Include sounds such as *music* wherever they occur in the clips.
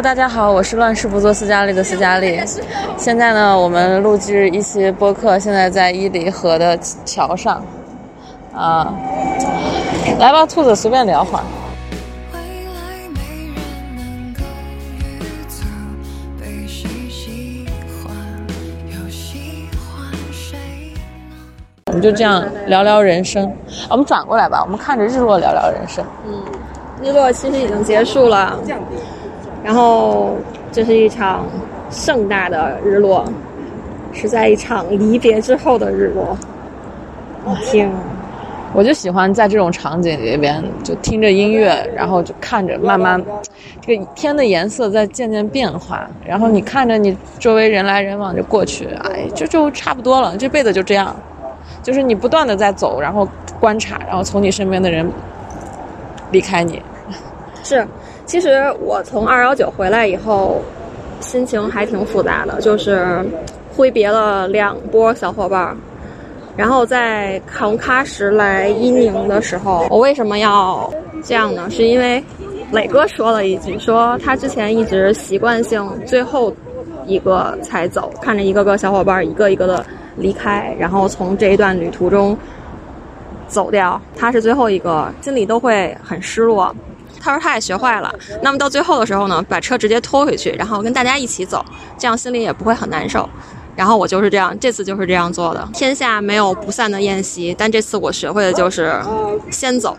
Hello，大家好，我是乱世不做斯嘉丽的斯嘉丽。现在呢，我们录制一期播客，现在在伊犁河的桥上。啊，来吧，兔子，随便聊会儿。未来没人能够预测被谁喜欢，又喜欢谁呢？我们就这样聊聊人生。啊我们转过来吧，我们看着日落聊聊人生。嗯日落其实已经结束了，然后这是一场盛大的日落，是在一场离别之后的日落。我听，我就喜欢在这种场景里边，就听着音乐，然后就看着慢慢，这个天的颜色在渐渐变化，然后你看着你周围人来人往就过去，哎，就就差不多了，这辈子就这样，就是你不断的在走，然后观察，然后从你身边的人离开你，是，其实我从二幺九回来以后，心情还挺复杂的，就是挥别了两波小伙伴儿。然后在从喀什来伊宁的时候，我为什么要这样呢？是因为磊哥说了一句，说他之前一直习惯性最后一个才走，看着一个个小伙伴儿一个一个的离开，然后从这一段旅途中走掉，他是最后一个，心里都会很失落。他说他也学坏了，那么到最后的时候呢，把车直接拖回去，然后跟大家一起走，这样心里也不会很难受。然后我就是这样，这次就是这样做的。天下没有不散的宴席，但这次我学会的就是先走，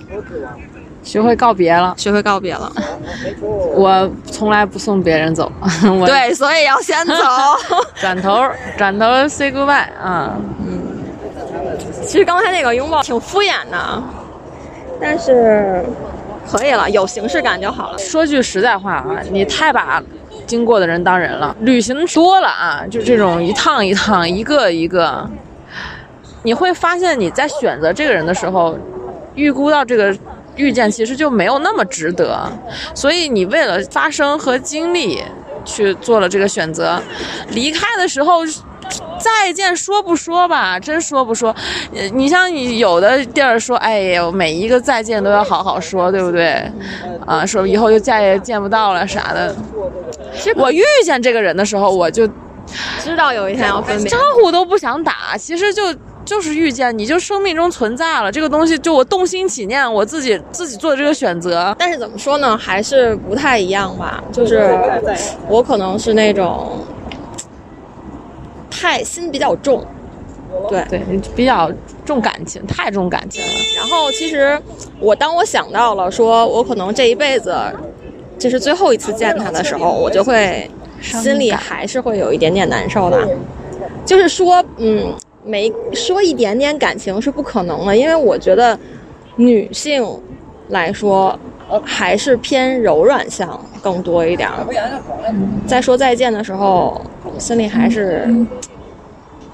学会告别了。学会告别了。*laughs* 我从来不送别人走，*laughs* 我对，所以要先走。*laughs* 转头转头 say goodbye 啊，嗯其实刚才那个拥抱挺敷衍的，但是可以了，有形式感就好了。说句实在话啊，你太把经过的人当人了。旅行多了啊，就这种一趟一趟，一个一个，你会发现你在选择这个人的时候，预估到这个遇见其实就没有那么值得，所以你为了发生和经历去做了这个选择，离开的时候。再见说不说吧，真说不说。呃，你像你有的地儿说，哎呀，每一个再见都要好好说，对不对？啊，说以后就再也见不到了啥的。我遇见这个人的时候，我就知道有一天要分别招。呼都不想打，其实就就是遇见你就生命中存在了这个东西，就我动心起念，我自己自己做的这个选择。但是怎么说呢，还是不太一样吧。就是我可能是那种太心比较重，对。对，比较重感情，太重感情了。然后其实我当我想到了说我可能这一辈子这是最后一次见他的时候，我就会心里还是会有一点点难受的。就是说，嗯，没说一点点感情是不可能的，因为我觉得女性来说还是偏柔软向更多一点儿。在说再见的时候，心里还是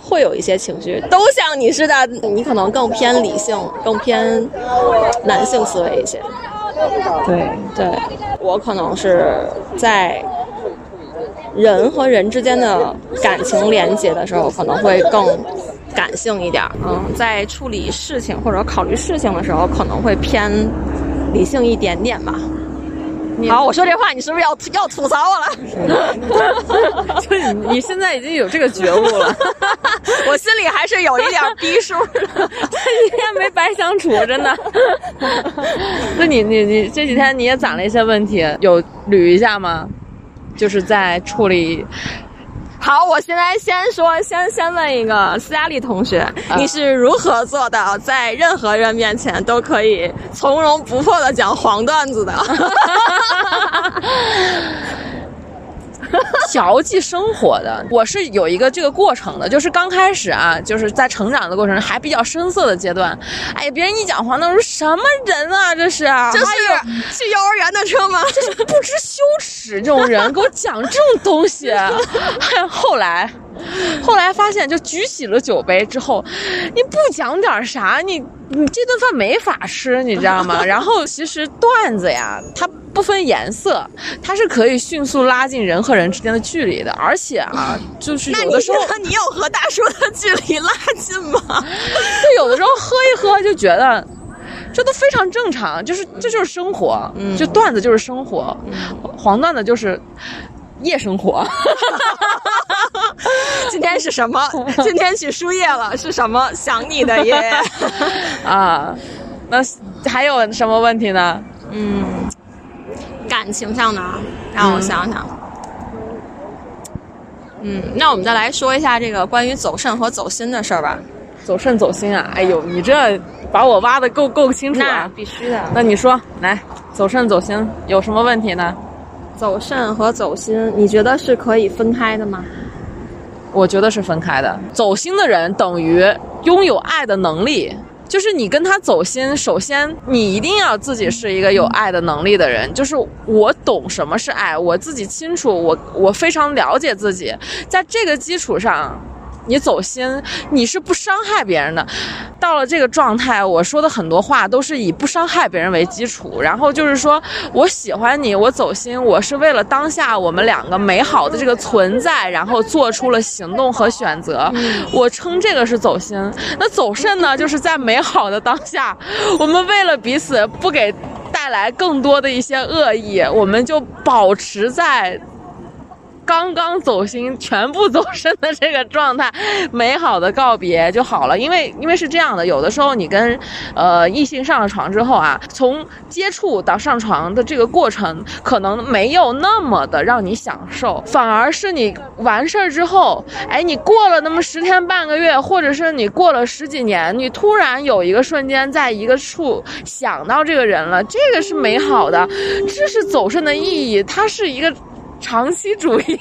会有一些情绪，都像你似的，你可能更偏理性，更偏男性思维一些。对，对我可能是在人和人之间的感情连接的时候，可能会更感性一点。嗯，在处理事情或者考虑事情的时候，可能会偏理性一点点吧。好，我说这话，你是不是要要吐槽我了？*laughs* 就是你你现在已经有这个觉悟了，*laughs* 我心里还是有一点逼数的。这几天没白相处，真的。*laughs* 那你你你这几天你也攒了一些问题，有捋一下吗？就是在处理好，我现在先说，先先问一个斯嘉丽同学，你是如何做到在任何人面前都可以从容不迫的讲黄段子的？*laughs* 调剂生活的，我是有一个这个过程的，就是刚开始啊，就是在成长的过程中还比较生涩的阶段，哎，别人一讲黄段子，什么人啊，这是，这是去幼儿园的车吗？这是不知羞耻这种人给我讲这种东西。*laughs* 后来，后来发现，就举起了酒杯之后，你不讲点啥，你你这顿饭没法吃，你知道吗？然后其实段子呀，它不分颜色，它是可以迅速拉近人和人之间的距离的，而且啊，就是那你有的时候觉得你有和大叔的距离拉近吗？*laughs* 就有的时候喝一喝就觉得，这都非常正常，就是这就是生活，嗯就段子就是生活，黄段子就是夜生活。*laughs* 今天是什么？*laughs* 今天去输液了，是什么？想你的耶。*laughs* 啊，那还有什么问题呢？嗯，感情上的，让我想想。嗯，那我们再来说一下这个关于走肾和走心的事儿吧。走肾走心啊！哎呦，你这把我挖的够够清楚啊！必须的。那你说，来，走肾走心有什么问题呢？走肾和走心，你觉得是可以分开的吗？我觉得是分开的。走心的人等于拥有爱的能力，就是你跟他走心，首先你一定要自己是一个有爱的能力的人。就是我懂什么是爱，我自己清楚，我我非常了解自己，在这个基础上。你走心，你是不伤害别人的。到了这个状态，我说的很多话都是以不伤害别人为基础。然后就是说我喜欢你，我走心，我是为了当下我们两个美好的这个存在，然后做出了行动和选择。我称这个是走心。那走肾呢，就是在美好的当下，我们为了彼此不给带来更多的一些恶意，我们就保持在。刚刚走心，全部走肾的这个状态，美好的告别就好了。因为因为是这样的，有的时候你跟呃异性上了床之后啊，从接触到上床的这个过程，可能没有那么的让你享受，反而是你完事儿之后，哎，你过了那么十天半个月，或者是你过了十几年，你突然有一个瞬间在一个处想到这个人了，这个是美好的，这是走肾的意义，它是一个。长期主义，所以，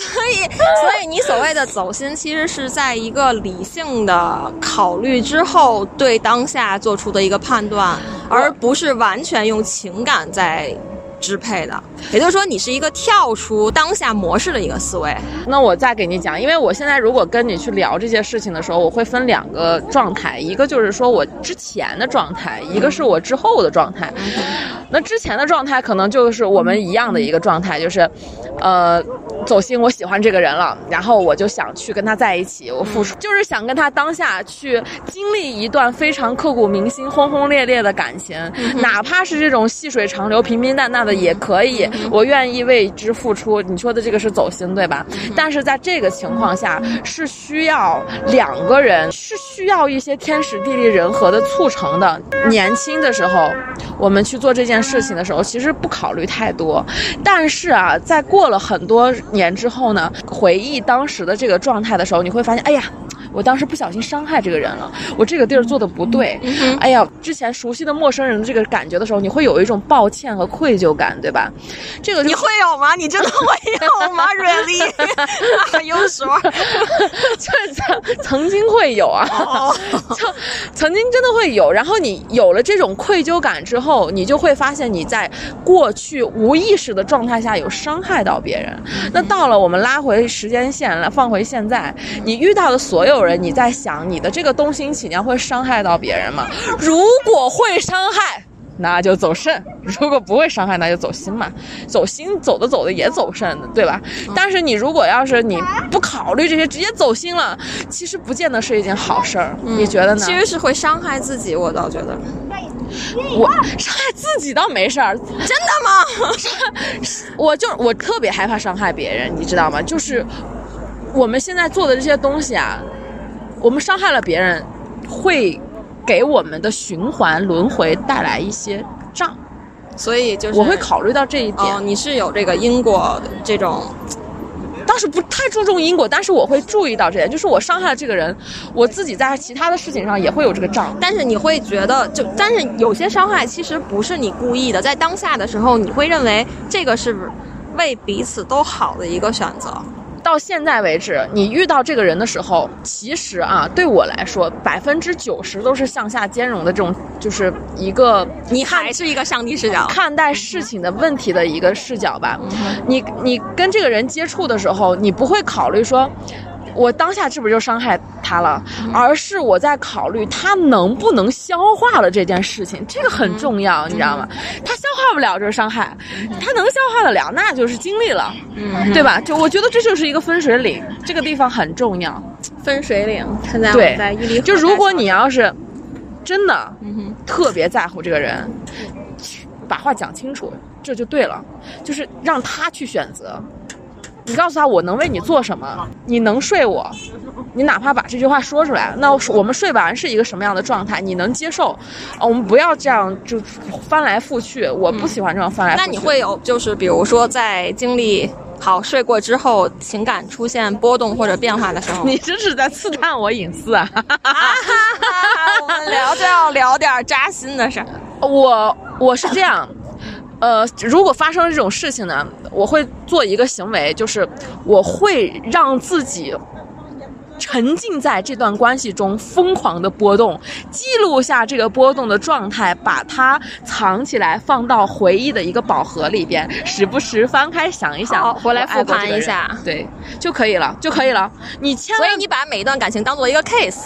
所以，所以，你所谓的走心，其实是在一个理性的考虑之后，对当下做出的一个判断，而不是完全用情感在支配的。也就是说，你是一个跳出当下模式的一个思维。那我再给你讲，因为我现在如果跟你去聊这些事情的时候，我会分两个状态，一个就是说我之前的状态，一个是我之后的状态。那之前的状态可能就是我们一样的一个状态，就是，呃，走心，我喜欢这个人了，然后我就想去跟他在一起，我付出，就是想跟他当下去经历一段非常刻骨铭心、轰轰烈烈的感情，哪怕是这种细水长流、平平淡淡的也可以，我愿意为之付出。你说的这个是走心，对吧？但是在这个情况下，是需要两个人，是需要一些天时地利人和的促成的。年轻的时候，我们去做这件。事情的时候，其实不考虑太多，但是啊，在过了很多年之后呢，回忆当时的这个状态的时候，你会发现，哎呀。我当时不小心伤害这个人了，我这个地儿做的不对。哎呀，之前熟悉的陌生人的这个感觉的时候，你会有一种抱歉和愧疚感，对吧？这个你会有吗？你真的会有吗？*laughs* Really？*laughs* 有说，这 *laughs* 曾曾经会有啊，曾曾经真的会有。然后你有了这种愧疚感之后，你就会发现你在过去无意识的状态下有伤害到别人。那到了我们拉回时间线来放回现在，你遇到的所有。人，你在想你的这个动心起念会伤害到别人吗？如果会伤害，那就走肾；如果不会伤害，那就走心嘛。走心走的走的也走肾的，对吧？但是你如果要是你不考虑这些，直接走心了，其实不见得是一件好事儿。你觉得呢？其实是会伤害自己，我倒觉得。我伤害自己倒没事儿，真的吗？*laughs* 我就我特别害怕伤害别人，你知道吗？就是我们现在做的这些东西啊。我们伤害了别人，会给我们的循环轮回带来一些账，所以就是我会考虑到这一点。哦，你是有这个因果这种，当时不太注重因果，但是我会注意到这点，就是我伤害了这个人，我自己在其他的事情上也会有这个账。但是你会觉得，就但是有些伤害其实不是你故意的，在当下的时候，你会认为这个是为彼此都好的一个选择。到现在为止，你遇到这个人的时候，其实啊，对我来说，百分之九十都是向下兼容的这种，就是一个你还是一个上帝视角看待事情的问题的一个视角吧。你你跟这个人接触的时候，你不会考虑说。我当下是不是就伤害他了？而是我在考虑他能不能消化了这件事情，这个很重要，你知道吗？他消化不了这是伤害，他能消化得了，那就是经历了，对吧？就我觉得这就是一个分水岭，这个地方很重要。分水岭，现在对在伊犁。就如果你要是真的嗯，特别在乎这个人，把话讲清楚，这就对了，就是让他去选择。你告诉他我能为你做什么，你能睡我，你哪怕把这句话说出来，那我们睡完是一个什么样的状态，你能接受？啊，我们不要这样就翻来覆去，我不喜欢这种翻来覆去。那你会有就是比如说在经历好睡过之后，情感出现波动或者变化的时候，*laughs* 你这是在刺探我隐私啊！*laughs* 我们聊就要聊点扎心的事儿。我我是这样，呃，如果发生这种事情呢，我会做一个行为，就是我会让自己沉浸在这段关系中，疯狂的波动，记录下这个波动的状态，把它藏起来，放到回忆的一个宝盒里边，时不时翻开想一想，好回来我爱过复盘一下对，就可以了，就可以了。你千万所以你把每一段感情当做一个 case，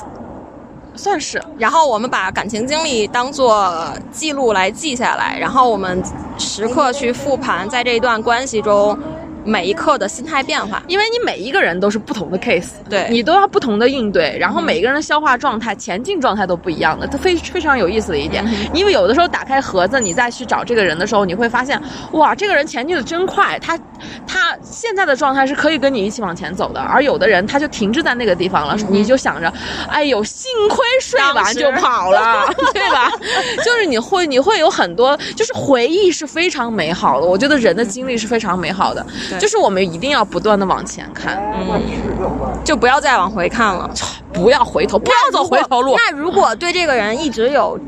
算是然后我们把感情经历当做记录来记下来，然后我们时刻去复盘在这一段关系中每一刻的心态变化。因为你每一个人都是不同的 case，对你都要不同的应对，然后每个人的消化状态、前进状态都不一样的，它非非常有意思的一点。因为有的时候打开盒子，你再去找这个人的时候，你会发现，哇，这个人前进的真快，他他现在的状态是可以跟你一起往前走的，而有的人他就停滞在那个地方了，你就想着，哎呦，幸亏睡完就跑了，*laughs* 对吧？就是你会你会有很多，就是回忆是非常美好的，我觉得人的经历是非常美好的，就是我们一定要不断的往前看。嗯。就不要再往回看了，不要回头，不要走回头路，那如果对这个人一直有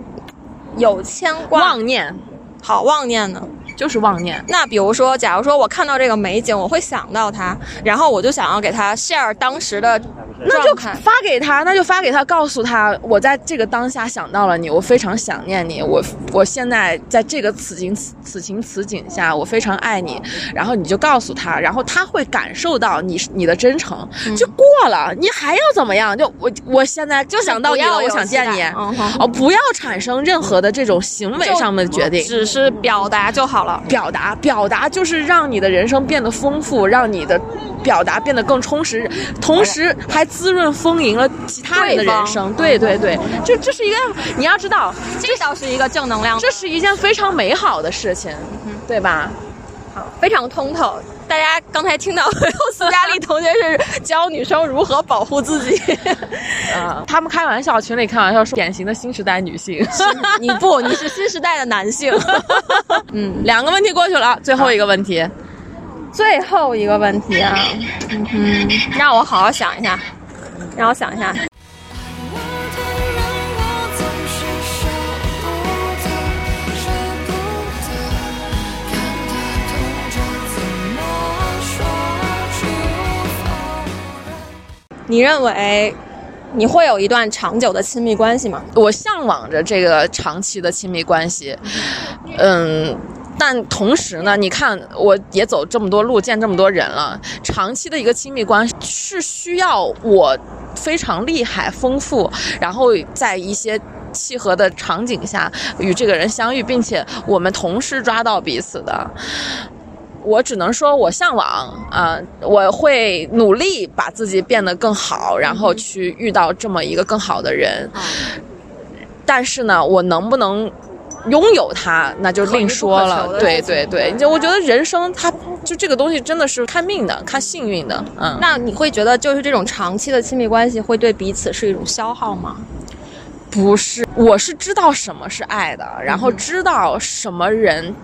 有牵挂、妄念。好妄念呢？就是妄念。那比如说，假如说我看到这个美景，我会想到它，然后我就想要给它 share 当时的那就。发给他，那就发给他，告诉他，我在这个当下想到了你，我非常想念你，我我现在在这个此情此此情此景下，我非常爱你，然后你就告诉他，然后他会感受到你你的真诚，就过了，你还要怎么样？就我我现在就想到你了，我想见你，嗯哼哦，不要产生任何的这种行为上面的决定，只是表达就好了。表达，表达就是让你的人生变得丰富，让你的表达变得更充实，同时还滋润丰盈了其他人的人生。对对对，这这是一个你要知道，这倒是一个正能量，这是一件非常美好的事情，对吧？好非常通透。大家刚才听到斯嘉丽同学是教女生如何保护自己，啊，*laughs* 他们开玩笑，群里开玩笑说典型的新时代女性。你不，你是新时代的男性。*laughs* 嗯，两个问题过去了，最后一个问题，最后一个问题啊，嗯哼，让我好好想一下，让我想一下。我的人，我总是舍不得，舍不得，看他痛着怎么说出否认。你认为你会有一段长久的亲密关系吗？我向往着这个长期的亲密关系，嗯。但同时呢，你看，我也走这么多路，见这么多人了，长期的一个亲密关系是需要我非常厉害、丰富，然后在一些契合的场景下与这个人相遇，并且我们同时抓到彼此的。我只能说，我向往啊、我会努力把自己变得更好，然后去遇到这么一个更好的人。但是呢，我能不能拥有它，那就另说了。对对对，就我觉得人生它就这个东西真的是看命的，看幸运的。嗯，那你会觉得就是这种长期的亲密关系会对彼此是一种消耗吗？不是，我是知道什么是爱的，然嗯后知道什么人。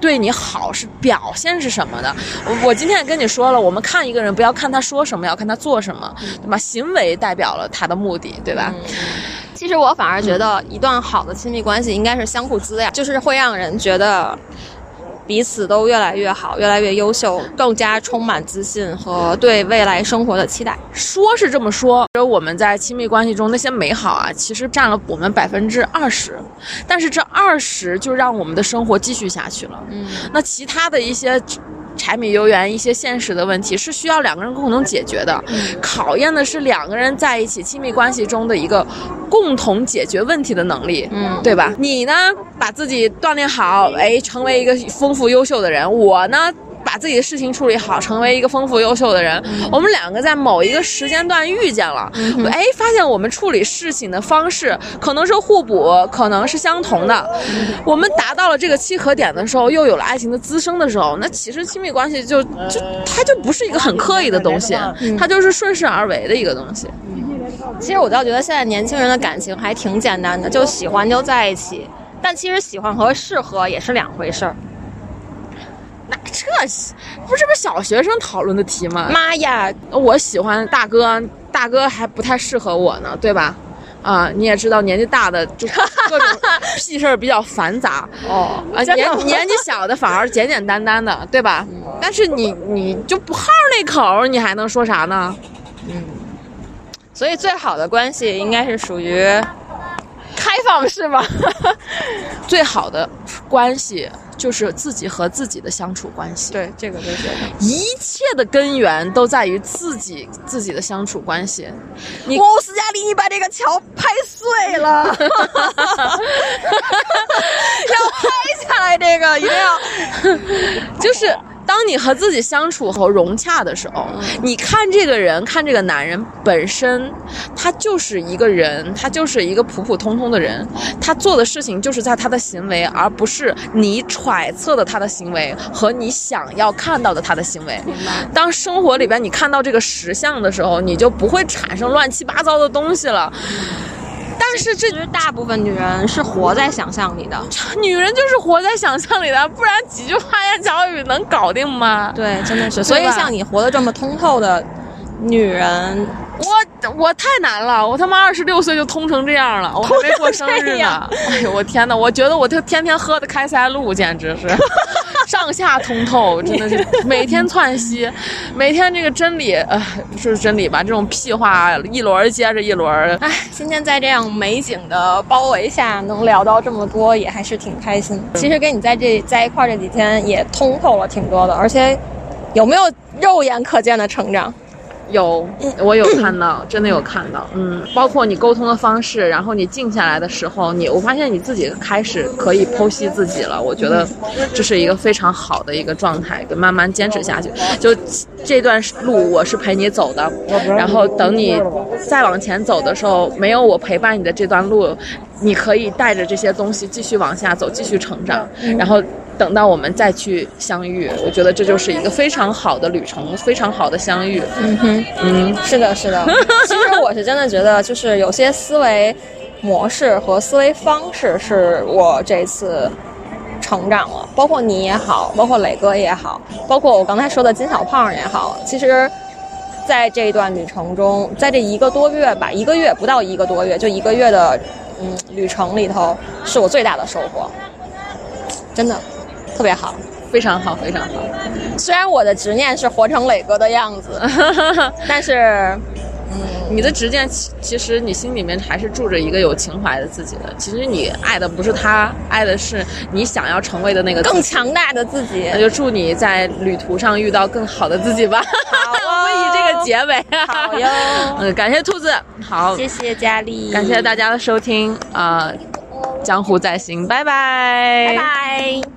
对你好是表现是什么的？我我今天也跟你说了，我们看一个人不要看他说什么，要看他做什么，嗯对吧？行为代表了他的目的，对吧？其实我反而觉得，一段好的亲密关系应该是相互滋养，就是会让人觉得彼此都越来越好，越来越优秀，更加充满自信和对未来生活的期待。说是这么说，我们在亲密关系中那些美好啊，其实占了我们百分之二十，但是这二十就让我们的生活继续下去了。嗯，那其他的一些柴米油盐、一些现实的问题，是需要两个人共同解决的。考验的是两个人在一起亲密关系中的一个共同解决问题的能力，嗯对吧？你呢，把自己锻炼好，哎，成为一个丰富优秀的人；我呢。把自己的事情处理好，成为一个丰富优秀的人。我们两个在某一个时间段遇见了，哎，发现我们处理事情的方式可能是互补，可能是相同的。我们达到了这个契合点的时候，又有了爱情的滋生的时候，那其实亲密关系就就它就不是一个很刻意的东西，它就是顺势而为的一个东西。其实我倒觉得现在年轻人的感情还挺简单的，就喜欢就在一起。但其实喜欢和适合也是两回事儿。那这不是不是小学生讨论的题吗？妈呀，我喜欢大哥，大哥还不太适合我呢，对吧？啊，你也知道，年纪大的就各种 *laughs* 屁事儿比较繁杂。哦啊，年年纪小的反而简简单单的，对吧？但是你你就不好那口儿，你还能说啥呢？嗯所以最好的关系应该是属于开放式吧。*laughs* 最好的关系就是自己和自己的相处关系。对，这个就觉得。一切的根源都在于自己自己的相处关系。你我斯嘉丽，你把这个桥拍碎了，*laughs* 要拍下来，这个一定要。就是当你和自己相处和融洽的时候，你看这个人，看这个男人本身，他就是一个人，他就是一个普普通通的人，他做的事情就是在他的行为，而不是你揣测的他的行为和你想要看到的他的行为。当生活里边你看到这个实相的时候，你就不会产生乱七八糟的东西了。但是这其实大部分女人是活在想象里的。女人就是活在想象里的，不然几句花言巧语能搞定吗？对，真的是。所以像你活得这么通透的女人，我我太难了，我他妈二十六岁就通成这样了，我还没过生日呢。哎呦我天哪，我觉得我就天天喝的开塞露，简直是 *laughs* 上下通透，真的是 *laughs* 每天窜稀，每天这个真理，呃，说是真理吧，这种屁话一轮儿接着一轮儿。哎，今天在这样美景的包围下，能聊到这么多，也还是挺开心。其实跟你在这在一块儿这几天，也通透了挺多的，而且有没有肉眼可见的成长？有，我有看到，真的有看到，嗯，包括你沟通的方式，然后你静下来的时候，你我发现你自己开始可以剖析自己了，我觉得这是一个非常好的一个状态，跟慢慢坚持下去。就这段路我是陪你走的，然后等你再往前走的时候，没有我陪伴你的这段路，你可以带着这些东西继续往下走，继续成长，然后。等到我们再去相遇，我觉得这就是一个非常好的旅程，非常好的相遇。嗯哼，嗯，是的，是的。*laughs* 其实我是真的觉得，就是有些思维模式和思维方式是我这次成长了，包括你也好，包括磊哥也好，包括我刚才说的金小胖也好，其实。在这一段旅程中，在这一个多月吧，一个月不到一个多月，就一个月的嗯旅程里头，是我最大的收获，真的特别好。非常好，非常好。虽然我的执念是活成磊哥的样子，*laughs* 但是你的执念，其其实你心里面还是住着一个有情怀的自己的。其实你爱的不是他，爱的是你想要成为的那个更。强大的自己那。就祝你在旅途上遇到更好的自己吧。好哦 *laughs* 我们以这个结尾。好哟嗯，感谢兔子，好，谢谢佳丽，感谢大家的收听啊、江湖在行，拜拜，拜拜。